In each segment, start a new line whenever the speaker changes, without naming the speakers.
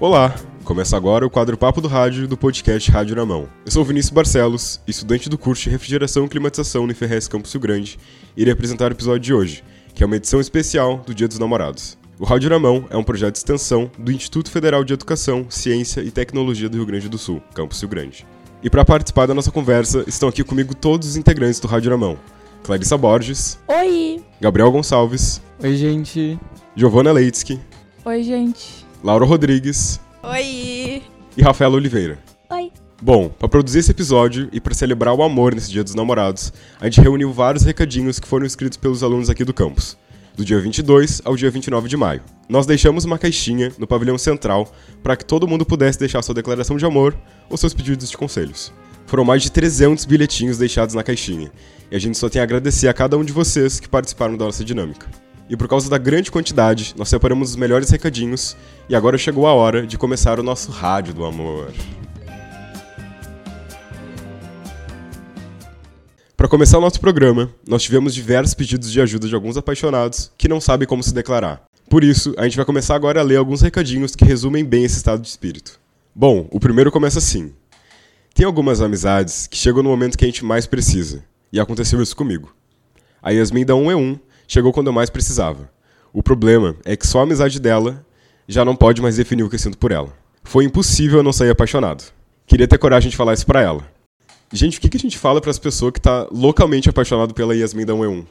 Olá, começa agora o quadro Papo do Rádio do podcast Rádio na Mão. Eu sou Vinícius Barcelos, estudante do curso de Refrigeração e Climatização no IFRS Campus Rio Grande, e irei apresentar o episódio de hoje, que é uma edição especial do Dia dos Namorados. O Rádio na Mão é um projeto de extensão do Instituto Federal de Educação, Ciência e Tecnologia do Rio Grande do Sul, Campus Rio Grande. E para participar da nossa conversa, estão aqui comigo todos os integrantes do Rádio na Mão. Clarissa Borges.
Oi!
Gabriel Gonçalves.
Oi, gente.
Giovanna Leitsky.
Oi, gente.
Laura Rodrigues.
Oi!
E Rafaela Oliveira.
Oi!
Bom, para produzir esse episódio e para celebrar o amor nesse Dia dos Namorados, a gente reuniu vários recadinhos que foram escritos pelos alunos aqui do campus, do dia 22 ao dia 29 de maio. Nós deixamos uma caixinha no pavilhão central para que todo mundo pudesse deixar sua declaração de amor ou seus pedidos de conselhos. Foram mais de 300 bilhetinhos deixados na caixinha, e a gente só tem a agradecer a cada um de vocês que participaram da nossa dinâmica. E por causa da grande quantidade, nós separamos os melhores recadinhos e agora chegou a hora de começar o nosso Rádio do Amor. Para começar o nosso programa, nós tivemos diversos pedidos de ajuda de alguns apaixonados que não sabem como se declarar. Por isso, a gente vai começar agora a ler alguns recadinhos que resumem bem esse estado de espírito. Bom, o primeiro começa assim. Tem algumas amizades que chegam no momento que a gente mais precisa, e aconteceu isso comigo. A Yasmin da 1E1 chegou quando eu mais precisava. O problema é que só a amizade dela já não pode mais definir o que sinto por ela. Foi impossível eu não sair apaixonado. Queria ter coragem de falar isso pra ela. Gente, o que, a gente fala para as pessoas que tá localmente apaixonado pela Yasmin da 1E1?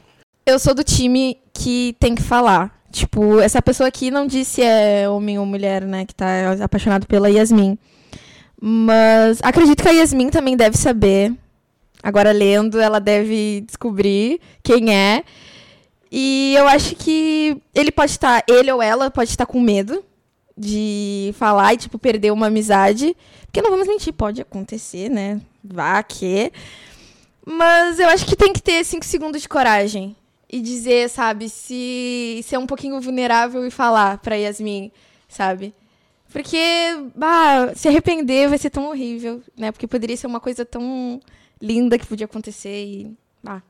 Eu sou do time que tem que falar. Tipo, essa pessoa aqui não disse se é homem ou mulher, né, que tá apaixonado pela Yasmin. Mas acredito que a Yasmin também deve saber. Agora lendo, ela deve descobrir quem é. E eu acho que ele pode estar, ele ou ela pode estar com medo de falar e, tipo, perder uma amizade. Porque não vamos mentir, pode acontecer, né? Vá que. Mas eu acho que tem que ter cinco segundos de coragem. E dizer, sabe, se ser um pouquinho vulnerável e falar pra Yasmin, sabe? Porque, bah, se arrepender vai ser tão horrível, né? Porque poderia ser uma coisa tão linda que podia acontecer e, bah,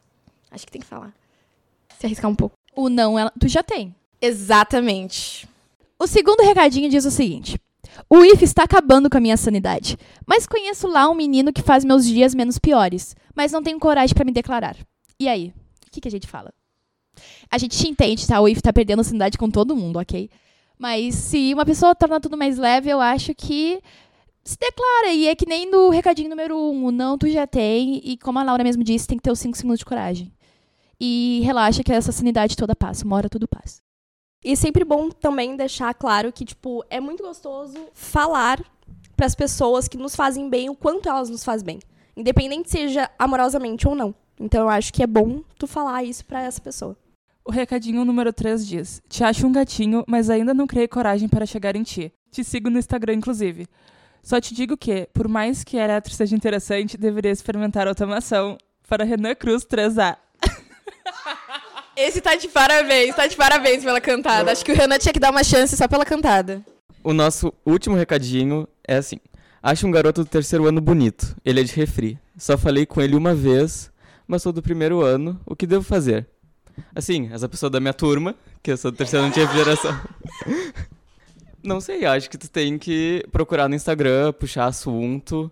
acho que tem que falar se arriscar um pouco.
O não, ela, tu já tem.
Exatamente.
O segundo recadinho diz o seguinte: O IF está acabando com a minha sanidade, mas conheço lá um menino que faz meus dias menos piores, mas não tenho coragem para me declarar. E aí? O que, que a gente fala? A gente te entende, tá? O IF tá perdendo a sanidade com todo mundo, ok? Mas se uma pessoa torna tudo mais leve, eu acho que se declara. E é que nem no recadinho número um, o não tu já tem, e como a Laura mesmo disse, tem que ter os 5 segundos de coragem. E relaxa que essa sanidade toda passa, uma hora tudo passa.
E sempre bom também deixar claro que, tipo, é muito gostoso falar para as pessoas que nos fazem bem o quanto elas nos fazem bem. Independente seja amorosamente ou não. Então eu acho que é bom tu falar isso para essa pessoa.
O recadinho número 3 diz: Te acho um gatinho, mas ainda não criei coragem para chegar em ti. Te sigo no Instagram, inclusive. Só te digo que, por mais que eletro seja interessante, deveria experimentar automação. Para Renan Cruz 3A.
Esse tá de parabéns, tá de parabéns pela cantada. Acho que o Renan tinha que dar uma chance só pela cantada.
O nosso último recadinho é assim: Acho um garoto do terceiro ano bonito. Ele é de refri. Só falei com ele uma vez, mas sou do primeiro ano. O que devo fazer? Assim, essa pessoa da minha turma, que eu sou do terceiro ano de refrigeração. Não sei, acho que tu tem que procurar no Instagram, puxar assunto.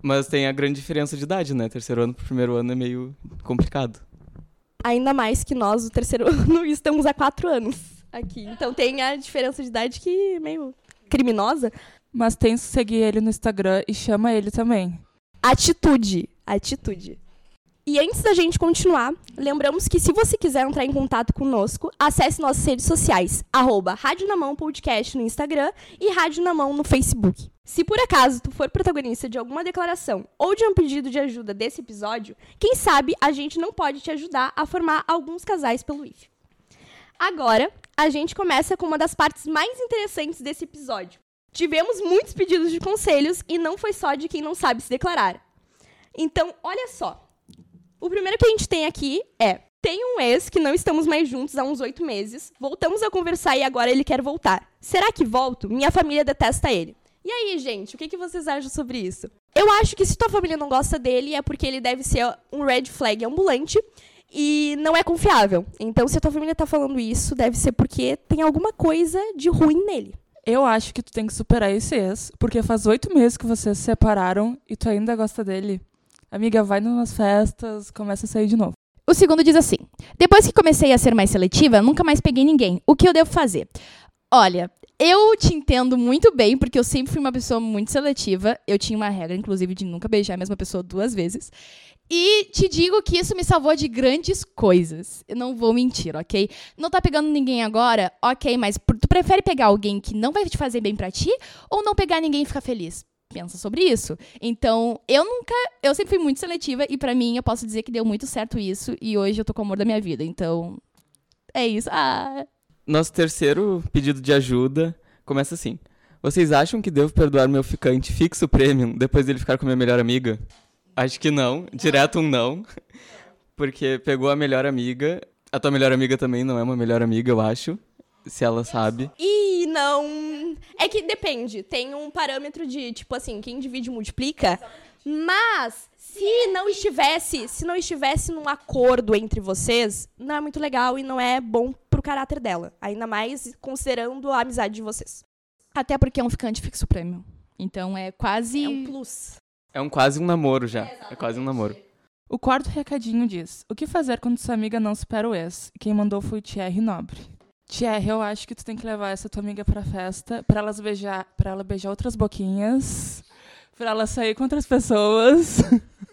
Mas tem a grande diferença de idade, né? Terceiro ano pro primeiro ano é meio complicado.
Ainda mais que nós, do terceiro ano, estamos há quatro anos aqui. Então tem a diferença de idade que é meio criminosa.
Mas tem que seguir ele no Instagram e chama ele também.
Atitude. Atitude. E antes da gente continuar, lembramos que se você quiser entrar em contato conosco, acesse nossas redes sociais, arroba Rádio na Mão Podcast no Instagram e Rádio na Mão no Facebook. Se por acaso tu for protagonista de alguma declaração ou de um pedido de ajuda desse episódio, quem sabe a gente não pode te ajudar a formar alguns casais pelo IF. Agora, a gente começa com uma das partes mais interessantes desse episódio. Tivemos muitos pedidos de conselhos e não foi só de quem não sabe se declarar. Então, olha só. O primeiro que a gente tem aqui é: tem um ex que não estamos mais juntos há uns oito meses, voltamos a conversar e agora ele quer voltar. Será que volto? Minha família detesta ele. E aí, gente, o que, que vocês acham sobre isso? Eu acho que se tua família não gosta dele é porque ele deve ser um red flag ambulante e não é confiável. Então, se a tua família tá falando isso, deve ser porque tem alguma coisa de ruim nele.
Eu acho que tu tem que superar esse ex, porque faz oito meses que vocês se separaram e tu ainda gosta dele. Amiga, vai numas festas, começa a sair de novo.
O segundo diz assim: Depois que comecei a ser mais seletiva, nunca mais peguei ninguém. O que eu devo fazer? Olha, eu te entendo muito bem, porque eu sempre fui uma pessoa muito seletiva. Eu tinha uma regra, inclusive, de nunca beijar a mesma pessoa duas vezes. E te digo que isso me salvou de grandes coisas. Eu não vou mentir, ok? Não tá pegando ninguém agora? Ok, mas tu prefere pegar alguém que não vai te fazer bem pra ti ou não pegar ninguém e ficar feliz? Pensa sobre isso. Então, eu nunca. Eu sempre fui muito seletiva e pra mim eu posso dizer que deu muito certo isso e hoje eu tô com o amor da minha vida. Então, é isso. Ah.
Nosso terceiro pedido de ajuda começa assim. Vocês acham que devo perdoar meu ficante fixo premium depois dele ficar com minha melhor amiga? Acho que não. Direto um não. Porque pegou a melhor amiga. A tua melhor amiga também não é uma melhor amiga, eu acho. Se ela sabe.
E não. É que depende. Tem um parâmetro de, tipo assim, quem divide multiplica. Mas, se não estivesse, se não estivesse num acordo entre vocês, não é muito legal e não é bom pro caráter dela. Ainda mais considerando a amizade de vocês.
Até porque é um ficante fixo prêmio. Então é quase.
É um plus.
É um quase um namoro já. É quase um namoro.
O quarto recadinho diz: O que fazer quando sua amiga não supera o ex? Quem mandou foi o Thierry Nobre. Thierry, eu acho que tu tem que levar essa tua amiga pra festa, pra elas beijar, para ela beijar outras boquinhas, pra ela sair com outras pessoas.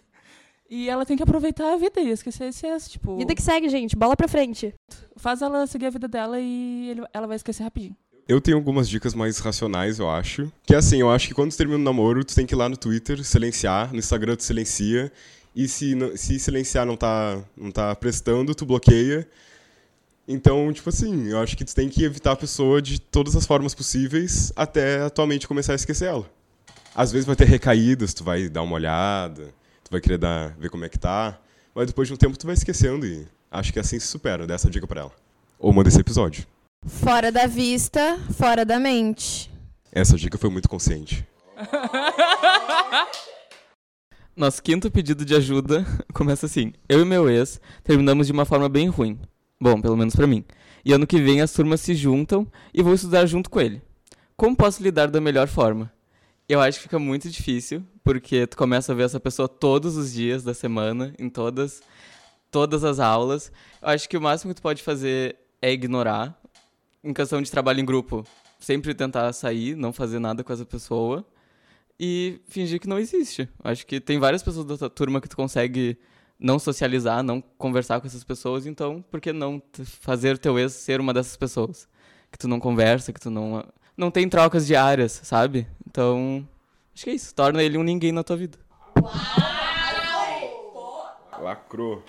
e ela tem que aproveitar a vida e esquecer esse ex, tipo,
Vida que segue, gente. Bola pra frente.
faz ela seguir a vida dela e ele- ela vai esquecer rapidinho.
Eu tenho algumas dicas mais racionais, eu acho. Que é assim, eu acho que quando tu termina o namoro, tu tem que ir lá no Twitter, silenciar, no Instagram tu silencia. E se, se silenciar não tá, não tá prestando, tu bloqueia. Então, tipo assim, eu acho que tu tem que evitar a pessoa de todas as formas possíveis até atualmente começar a esquecer ela. Às vezes vai ter recaídas, tu vai dar uma olhada, tu vai querer dar, ver como é que tá. Mas depois de um tempo tu vai esquecendo e acho que assim se supera. Dá essa dica pra ela. Ou manda esse episódio.
Fora da vista, fora da mente.
Essa dica foi muito consciente.
Nosso quinto pedido de ajuda começa assim. Eu e meu ex terminamos de uma forma bem ruim. Bom, pelo menos pra mim. E ano que vem as turmas se juntam e vou estudar junto com ele. Como posso lidar da melhor forma? Eu acho que fica muito difícil, porque tu começa a ver essa pessoa todos os dias da semana, em todas, todas as aulas. Eu acho que o máximo que tu pode fazer é ignorar. Em questão de trabalho em grupo, sempre tentar sair, não fazer nada com essa pessoa e fingir que não existe. Acho que tem várias pessoas da tua turma que tu consegue não socializar, não conversar com essas pessoas, então por que não fazer teu ex ser uma dessas pessoas? Que tu não conversa, que tu não não tem trocas diárias, sabe? Então, acho que é isso, torna ele um ninguém na tua vida.
Lacrou.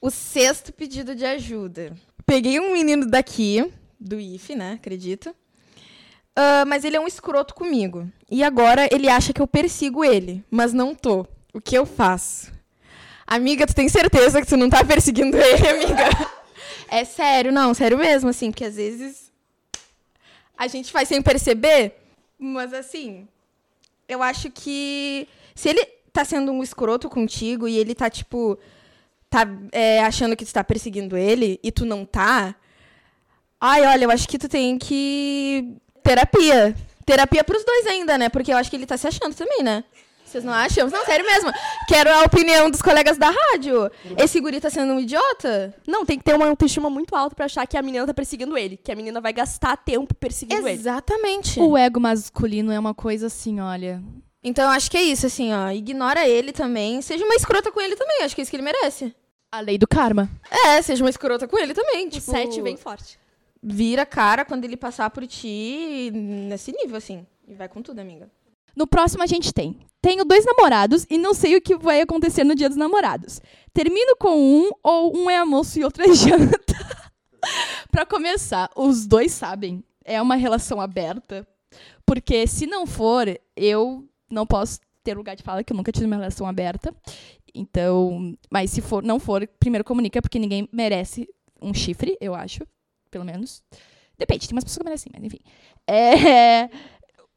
O sexto pedido de ajuda. Peguei um menino daqui, do IF, né? Acredito. Ah, mas ele é um escroto comigo. E agora ele acha que eu persigo ele, mas não tô. O que eu faço? Amiga, tu tem certeza que tu não tá perseguindo ele, amiga? É sério, não, sério mesmo, assim, porque às vezes a gente faz sem perceber, mas assim, eu acho que se ele tá sendo um escroto contigo e ele tá, tipo, tá é, achando que tu tá perseguindo ele e tu não tá, ai, olha, eu acho que tu tem que. Terapia. Terapia pros dois ainda, né? Porque eu acho que ele tá se achando também, né? Vocês não acham? Não, sério mesmo. Quero a opinião dos colegas da rádio. Esse guri tá sendo um idiota?
Não, tem que ter uma autoestima muito alta pra achar que a menina tá perseguindo ele. Que a menina vai gastar tempo perseguindo ele.
Exatamente.
O ego masculino é uma coisa assim, olha.
Então eu acho que é isso, assim, ó. Ignora ele também. Seja uma escrota com ele também. Acho que é isso que ele merece.
A lei do karma.
É, seja uma escrota com ele também.
O
Tipo,
7 vem forte.
vira a cara quando ele passar por ti nesse nível, assim. E vai com tudo, amiga.
No próximo a gente tem. Tenho dois namorados e não sei o que vai acontecer no dia dos namorados. Termino com um ou um é almoço e outro é janta. pra começar, os dois sabem. É uma relação aberta. Porque se não for, eu não posso ter lugar de fala, que eu nunca tive uma relação aberta. Então, mas se for, não for, primeiro comunica, porque ninguém merece um chifre, eu acho. Pelo menos. Depende, tem umas pessoas que merecem, mas enfim. É.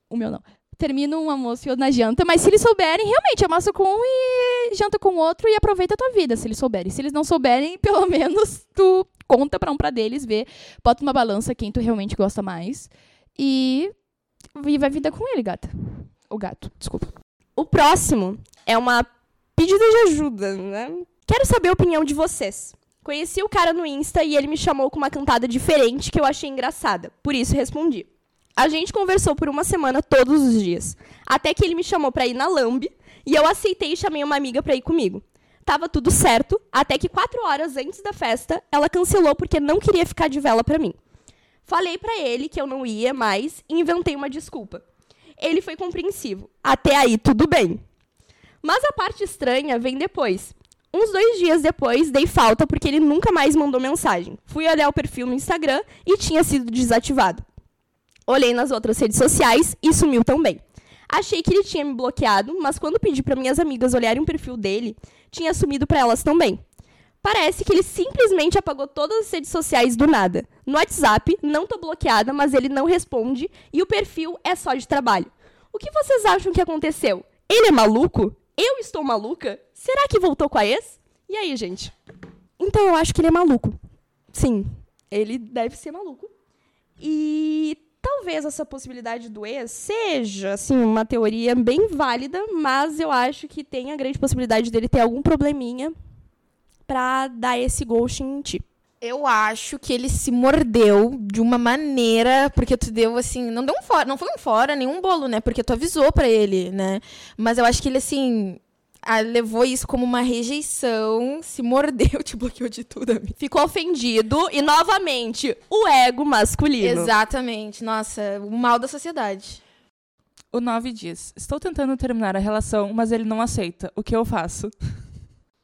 O meu não termina um almoço e outro na janta, mas se eles souberem, realmente, almoça com um e janta com o outro e aproveita a tua vida, se eles souberem. Se eles não souberem, pelo menos tu conta pra um pra deles, vê, bota uma balança quem tu realmente gosta mais e vive a vida com ele, gata. O gato, desculpa.
O próximo é uma pedida de ajuda, né? Quero saber a opinião de vocês. Conheci o cara no Insta e ele me chamou com uma cantada diferente que eu achei engraçada. Por isso respondi. A gente conversou por uma semana todos os dias. Até que ele me chamou pra ir na Lambe e eu aceitei e chamei uma amiga pra ir comigo. Tava tudo certo, até que quatro horas antes da festa, ela cancelou porque não queria ficar de vela pra mim. Falei pra ele que eu não ia mais e inventei uma desculpa. Ele foi compreensivo. Até aí, tudo bem. Mas a parte estranha vem depois. Uns dois dias depois, dei falta porque ele nunca mais mandou mensagem. Fui olhar o perfil no Instagram e tinha sido desativado. Olhei nas outras redes sociais e sumiu também. Achei que ele tinha me bloqueado, mas quando pedi para minhas amigas olharem o perfil dele, tinha sumido para elas também. Parece que ele simplesmente apagou todas as redes sociais do nada. No WhatsApp, não tô bloqueada, mas ele não responde e o perfil é só de trabalho. O que vocês acham que aconteceu? Ele é maluco? Eu estou maluca? Será que voltou com a ex? E aí, gente? Então eu acho que ele é maluco. Sim, ele deve ser maluco. E talvez essa possibilidade do ex seja, assim, uma teoria bem válida, mas eu acho que tem a grande possibilidade dele ter algum probleminha pra dar esse ghost em ti.
Eu acho que ele se mordeu de uma maneira, porque tu deu assim, não deu um fora, não foi um fora, nenhum bolo, né? Porque tu avisou pra ele, né? Mas eu acho que ele assim, ah, levou isso como uma rejeição, se mordeu, te bloqueou de tudo, amiga.
Ficou ofendido e, novamente, o ego masculino.
Exatamente. Nossa, o mal da sociedade.
O 9 diz: Estou tentando terminar a relação, mas ele não aceita. O que eu faço?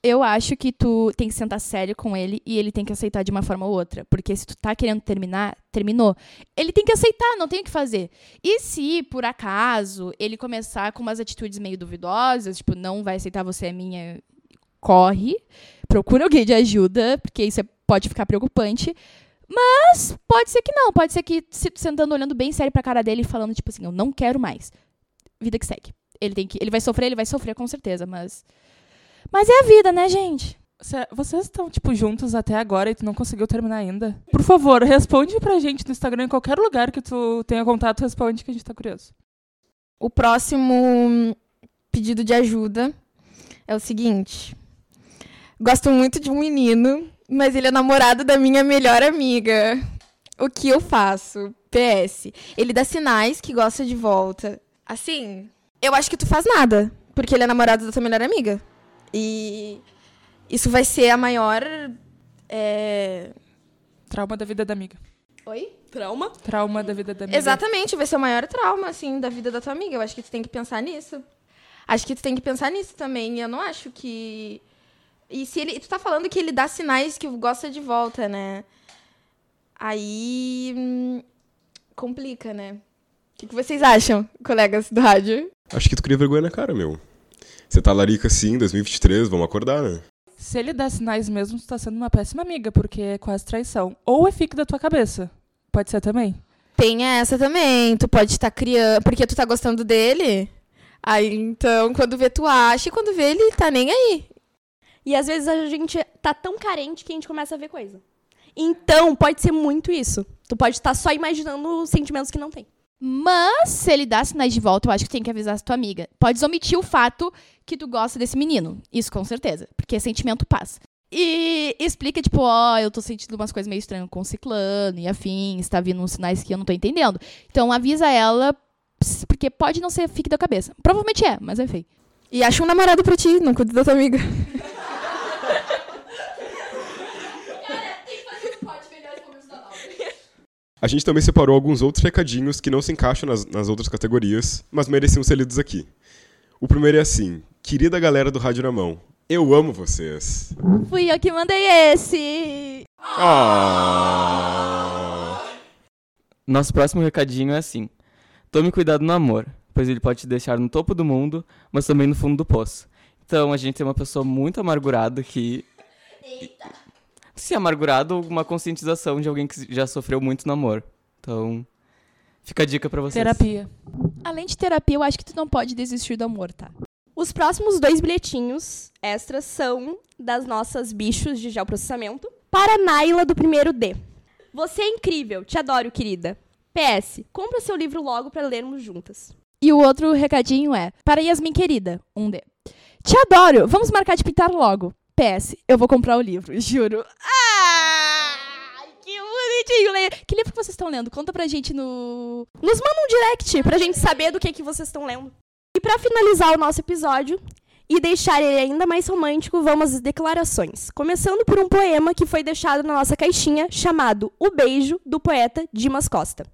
Eu acho que tu tem que sentar sério com ele e ele tem que aceitar de uma forma ou outra. Porque se tu tá querendo terminar, terminou. Ele tem que aceitar, não tem o que fazer. E se, por acaso, ele começar com umas atitudes meio duvidosas, tipo, não vai aceitar você é minha, corre, procura alguém de ajuda, porque isso é- pode ficar preocupante. Mas pode ser que não, pode ser que se tu sentando olhando bem sério pra cara dele e falando, tipo assim, eu não quero mais. Vida que segue. Ele tem que. Ele vai sofrer, ele vai sofrer com certeza, mas. Mas é a vida, né, gente?
Cê- Vocês estão, tipo, juntos até agora e tu não conseguiu terminar ainda? Por favor, responde pra gente no Instagram, em qualquer lugar que tu tenha contato, responde que a gente tá curioso.
O próximo pedido de ajuda é o seguinte. Gosto muito de um menino, mas ele é namorado da minha melhor amiga. O que eu faço? PS. Ele dá sinais que gosta de volta. Assim, eu acho que tu faz nada, porque ele é namorado da tua melhor amiga. E isso vai ser a maior. é,
Trauma da vida da amiga.
Oi?
Trauma?
Trauma da vida da amiga.
Exatamente, vai ser o maior trauma, assim, da vida da tua amiga. Eu acho que tu tem que pensar nisso. Acho que tu tem que pensar nisso também. Eu não acho que. E se ele. Tu tá falando que ele dá sinais que gosta de volta, né? Aí. hum, complica, né? O que, que vocês acham, colegas do rádio?
Acho que tu cria vergonha na cara, meu. Você tá larica assim, 2023, vamos acordar, né?
Se ele dá sinais mesmo, tu tá sendo uma péssima amiga, porque é quase traição. Ou é fique da tua cabeça. Pode ser também.
Tem essa também. Tu pode estar criando. Porque tu tá gostando dele. Aí então, quando vê, tu acha. E quando vê, ele tá nem aí.
E às vezes a gente tá tão carente que a gente começa a ver coisa. Então, pode ser muito isso. Tu pode estar só imaginando sentimentos que não tem.
Mas, se ele dá sinais de volta, eu acho que tem que avisar a tua amiga. Podes omitir o fato que tu gosta desse menino. Isso com certeza. Porque sentimento passa. E explica, tipo, ó, eu tô sentindo umas coisas meio estranhas com o ciclano e afins, tá vindo uns sinais que eu não tô entendendo. Então avisa ela, porque pode não ser fique da cabeça. Provavelmente é, mas enfim.
E acha um namorado pra ti, não cuida da tua amiga.
A gente também separou alguns outros recadinhos que não se encaixam nas, nas outras categorias, mas mereciam ser lidos aqui. O primeiro é assim: Querida galera do Rádio na Mão, eu amo vocês.
Fui eu que mandei esse.
Ah!
Nosso próximo recadinho é assim: Tome cuidado no amor, pois ele pode te deixar no topo do mundo, mas também no fundo do poço. Então a gente tem uma pessoa muito amargurada que. Se amargurado, uma conscientização de alguém que já sofreu muito no amor. Então, fica a dica pra vocês.
Terapia.
Além de terapia, eu acho que tu não pode desistir do amor, tá?
Os próximos dois bilhetinhos extras são das nossas bichos de geoprocessamento para a Naila do primeiro D. Você é incrível, te adoro, querida. PS, compra seu livro logo para lermos juntas.
E o outro recadinho é: Para Yasmin querida, um D. Te adoro! Vamos marcar de pintar logo. PS, eu vou comprar o livro, juro. Ah, que bonitinho! Leia. Que livro que vocês estão lendo? Conta pra gente no.
Nos manda um direct pra gente saber do que, que vocês estão lendo. E pra finalizar o nosso episódio e deixar ele ainda mais romântico, vamos às declarações. Começando por um poema que foi deixado na nossa caixinha, chamado O Beijo, do poeta Dimas Costa.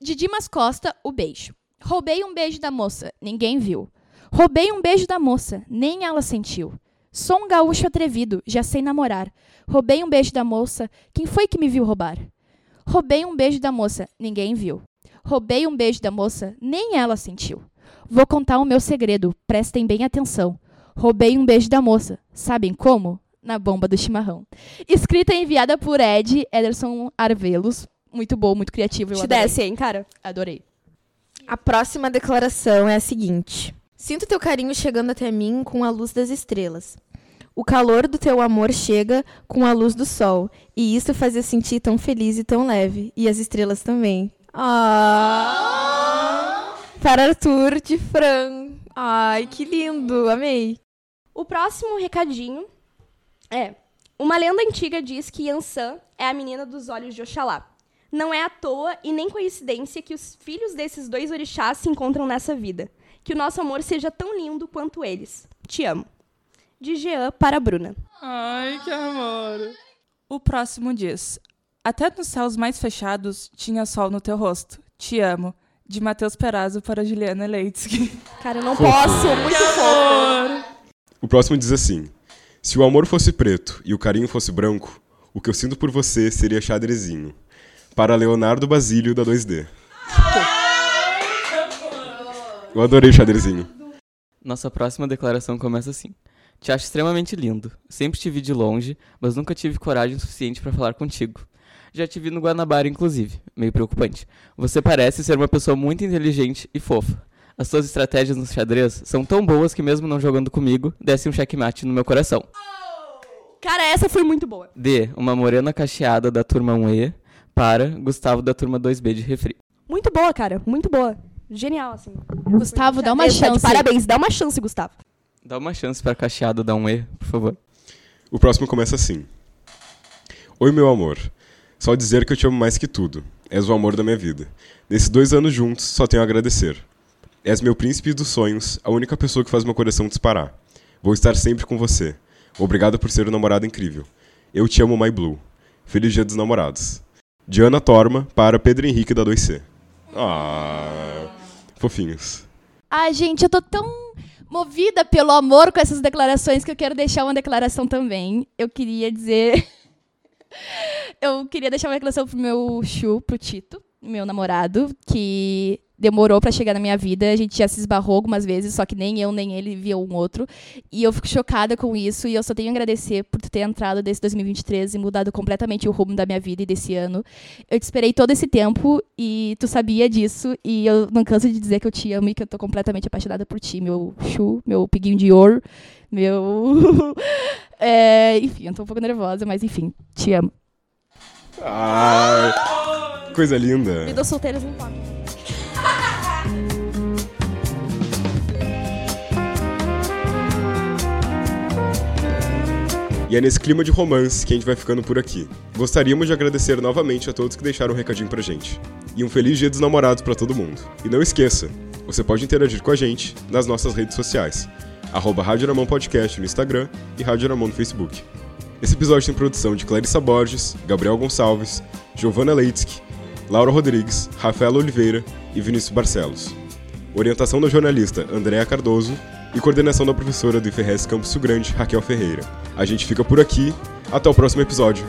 De Dimas Costa, o beijo. Roubei um beijo da moça, ninguém viu. Roubei um beijo da moça, nem ela sentiu. Sou um gaúcho atrevido, já sei namorar. Roubei um beijo da moça, quem foi que me viu roubar? Roubei um beijo da moça, ninguém viu. Roubei um beijo da moça, nem ela sentiu. Vou contar o meu segredo, prestem bem atenção. Roubei um beijo da moça, sabem como? Na bomba do chimarrão. Escrita e enviada por Ed Ederson Arvelos. Muito bom, muito criativo. Eu
Te
adorei.
desce, hein, cara?
Adorei.
A próxima declaração é a seguinte: Sinto teu carinho chegando até mim com a luz das estrelas. O calor do teu amor chega com a luz do sol, e isso faz eu sentir tão feliz e tão leve, e as estrelas também. Ah! Para Arthur de Fran. Ai, que lindo, amei.
O próximo recadinho é: Uma lenda antiga diz que Yansan é a menina dos olhos de Oxalá. Não é à toa e nem coincidência que os filhos desses dois orixás se encontram nessa vida. Que o nosso amor seja tão lindo quanto eles. Te amo. De Jean para a Bruna.
Ai, que amor. O próximo diz: Até nos céus mais fechados tinha sol no teu rosto. Te amo. De Matheus Perazzo para Juliana Leitsky.
Cara, eu não
Fofo.
posso. Muito fofo.
O próximo diz assim: Se o amor fosse preto e o carinho fosse branco, o que eu sinto por você seria xadrezinho. Para Leonardo Basílio da 2D. Eu adorei xadrezinho.
Nossa próxima declaração começa assim. Te acho extremamente lindo. Sempre te vi de longe, mas nunca tive coragem suficiente pra falar contigo. Já te vi no Guanabara, inclusive. Meio preocupante. Você parece ser uma pessoa muito inteligente e fofa. As suas estratégias no xadrez são tão boas que mesmo não jogando comigo, desce um checkmate no meu coração.
Cara, essa foi muito boa.
D. Uma morena cacheada da turma 1E para Gustavo da turma 2B de refri.
Muito boa, cara. Muito boa. Genial, assim.
Gustavo, dá uma
de
chance.
Parabéns. Dá uma chance, Gustavo.
Dá uma chance pra cacheada dar um E, por favor.
O próximo começa assim: Oi, meu amor. Só dizer que eu te amo mais que tudo. És o amor da minha vida. Nesses dois anos juntos, só tenho a agradecer. És meu príncipe dos sonhos, a única pessoa que faz meu coração disparar. Vou estar sempre com você. Obrigado por ser um namorado incrível. Eu te amo, My Blue. Feliz Dia dos Namorados. Diana Torma para Pedro Henrique da 2C. Ah, fofinhos.
Ai, gente, eu tô tão movida pelo amor com essas declarações que eu quero deixar uma declaração também. Eu queria dizer. eu queria deixar uma declaração pro meu Chu, pro Tito, meu namorado, que demorou pra chegar na minha vida. A gente já se esbarrou algumas vezes, só que nem eu nem ele via um outro. E eu fico chocada com isso e eu só tenho a agradecer por tu ter entrado desse 2023 e mudado completamente o rumo da minha vida e desse ano. Eu te esperei todo esse tempo e tu sabia disso. E eu não canso de dizer que eu te amo e que eu tô completamente apaixonada por ti, meu chu, meu piguinho de ouro, meu. É, enfim, eu tô um pouco nervosa, mas enfim, te amo.
Ai, coisa linda.
Vidas solteiras não importam.
E é nesse clima de romance que a gente vai ficando por aqui. Gostaríamos de agradecer novamente a todos que deixaram um recadinho pra gente. E um feliz dia dos namorados pra todo mundo. E não esqueça, você pode interagir com a gente nas nossas redes sociais. Arroba Rádio Podcast no Instagram e Rádio no Facebook. Esse episódio tem produção de Clarissa Borges, Gabriel Gonçalves, Giovanna Leitsky, Laura Rodrigues, Rafaela Oliveira e Vinícius Barcelos. Orientação da jornalista Andréa Cardoso e coordenação da professora do IFRS Campus Rio Grande, Raquel Ferreira. A gente fica por aqui, até o próximo episódio.